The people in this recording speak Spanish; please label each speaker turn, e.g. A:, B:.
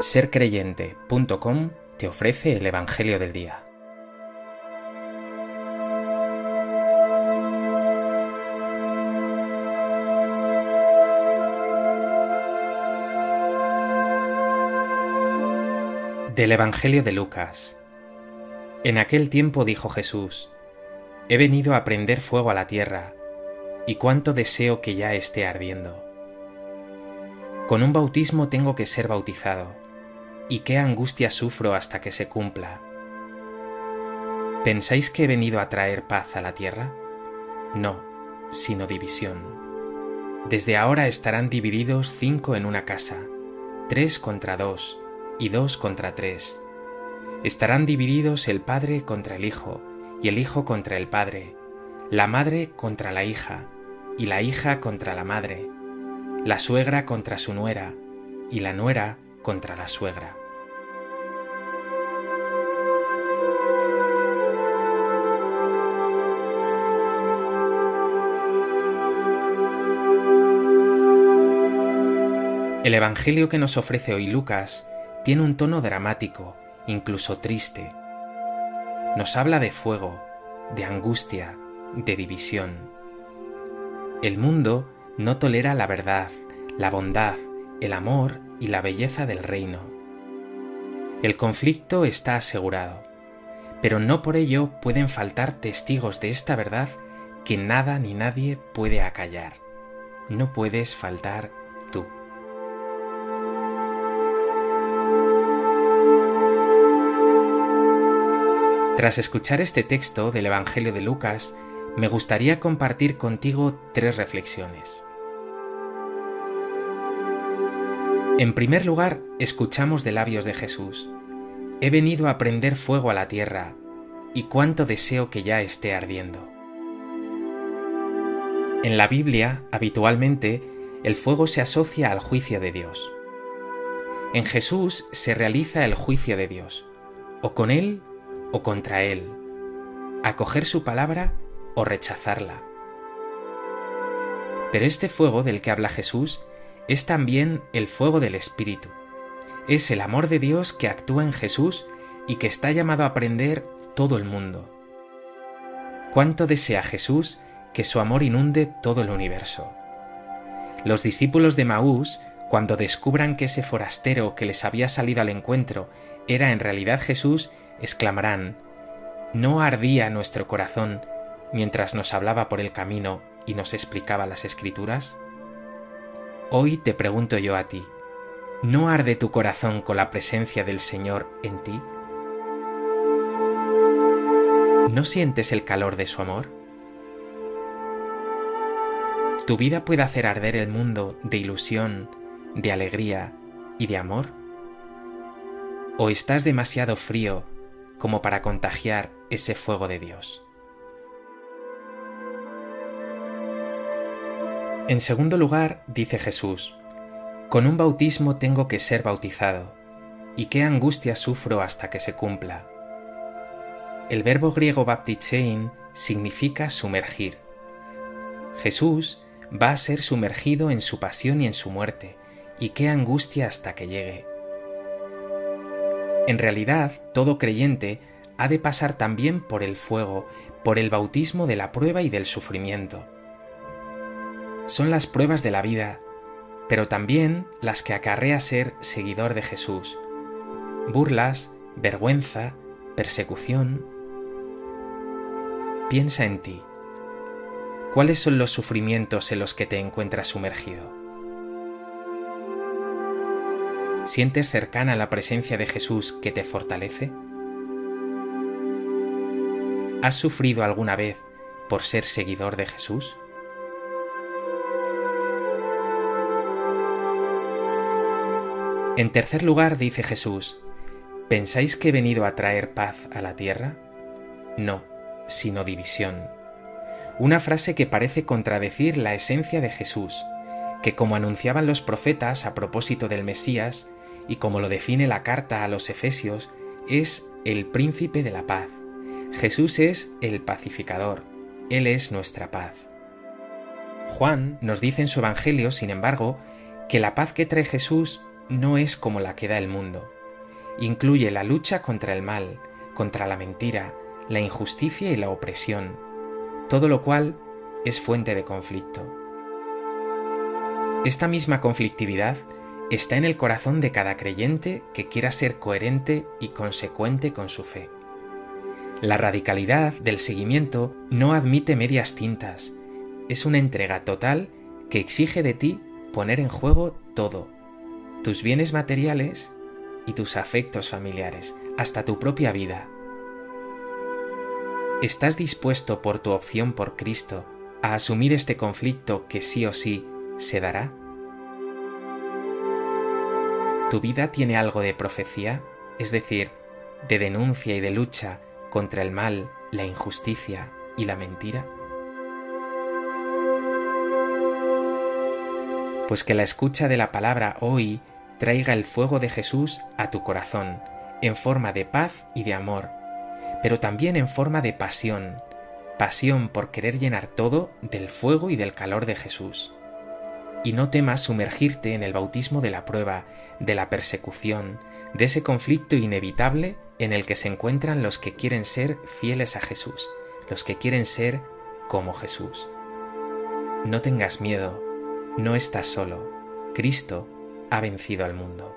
A: sercreyente.com te ofrece el Evangelio del Día. Del Evangelio de Lucas. En aquel tiempo dijo Jesús, He venido a prender fuego a la tierra, y cuánto deseo que ya esté ardiendo. Con un bautismo tengo que ser bautizado, y qué angustia sufro hasta que se cumpla. ¿Pensáis que he venido a traer paz a la tierra? No, sino división. Desde ahora estarán divididos cinco en una casa, tres contra dos y dos contra tres. Estarán divididos el padre contra el hijo y el hijo contra el padre, la madre contra la hija y la hija contra la madre, la suegra contra su nuera y la nuera contra la suegra. El Evangelio que nos ofrece hoy Lucas tiene un tono dramático, incluso triste. Nos habla de fuego, de angustia, de división. El mundo no tolera la verdad, la bondad, el amor y la belleza del reino. El conflicto está asegurado, pero no por ello pueden faltar testigos de esta verdad que nada ni nadie puede acallar. No puedes faltar tú. Tras escuchar este texto del Evangelio de Lucas, me gustaría compartir contigo tres reflexiones. En primer lugar, escuchamos de labios de Jesús, He venido a prender fuego a la tierra, y cuánto deseo que ya esté ardiendo. En la Biblia, habitualmente, el fuego se asocia al juicio de Dios. En Jesús se realiza el juicio de Dios, o con Él o contra Él. Acoger su palabra o rechazarla. Pero este fuego del que habla Jesús es también el fuego del Espíritu. Es el amor de Dios que actúa en Jesús y que está llamado a aprender todo el mundo. ¿Cuánto desea Jesús que su amor inunde todo el universo? Los discípulos de Maús, cuando descubran que ese forastero que les había salido al encuentro era en realidad Jesús, exclamarán, ¿No ardía nuestro corazón mientras nos hablaba por el camino y nos explicaba las escrituras? Hoy te pregunto yo a ti, ¿no arde tu corazón con la presencia del Señor en ti? ¿No sientes el calor de su amor? ¿Tu vida puede hacer arder el mundo de ilusión, de alegría y de amor? ¿O estás demasiado frío como para contagiar ese fuego de Dios? En segundo lugar, dice Jesús, con un bautismo tengo que ser bautizado, y qué angustia sufro hasta que se cumpla. El verbo griego baptizein significa sumergir. Jesús va a ser sumergido en su pasión y en su muerte, y qué angustia hasta que llegue. En realidad, todo creyente ha de pasar también por el fuego, por el bautismo de la prueba y del sufrimiento son las pruebas de la vida, pero también las que acarrea ser seguidor de Jesús. Burlas, vergüenza, persecución. Piensa en ti. ¿Cuáles son los sufrimientos en los que te encuentras sumergido? ¿Sientes cercana la presencia de Jesús que te fortalece? ¿Has sufrido alguna vez por ser seguidor de Jesús? En tercer lugar, dice Jesús, ¿pensáis que he venido a traer paz a la tierra? No, sino división. Una frase que parece contradecir la esencia de Jesús, que como anunciaban los profetas a propósito del Mesías, y como lo define la carta a los Efesios, es el príncipe de la paz. Jesús es el pacificador, Él es nuestra paz. Juan nos dice en su Evangelio, sin embargo, que la paz que trae Jesús no es como la que da el mundo. Incluye la lucha contra el mal, contra la mentira, la injusticia y la opresión, todo lo cual es fuente de conflicto. Esta misma conflictividad está en el corazón de cada creyente que quiera ser coherente y consecuente con su fe. La radicalidad del seguimiento no admite medias tintas, es una entrega total que exige de ti poner en juego todo, tus bienes materiales y tus afectos familiares, hasta tu propia vida. ¿Estás dispuesto por tu opción por Cristo a asumir este conflicto que sí o sí se dará? ¿Tu vida tiene algo de profecía, es decir, de denuncia y de lucha contra el mal, la injusticia y la mentira? Pues que la escucha de la palabra hoy traiga el fuego de Jesús a tu corazón, en forma de paz y de amor, pero también en forma de pasión, pasión por querer llenar todo del fuego y del calor de Jesús. Y no temas sumergirte en el bautismo de la prueba, de la persecución, de ese conflicto inevitable en el que se encuentran los que quieren ser fieles a Jesús, los que quieren ser como Jesús. No tengas miedo, no estás solo. Cristo ha vencido al mundo.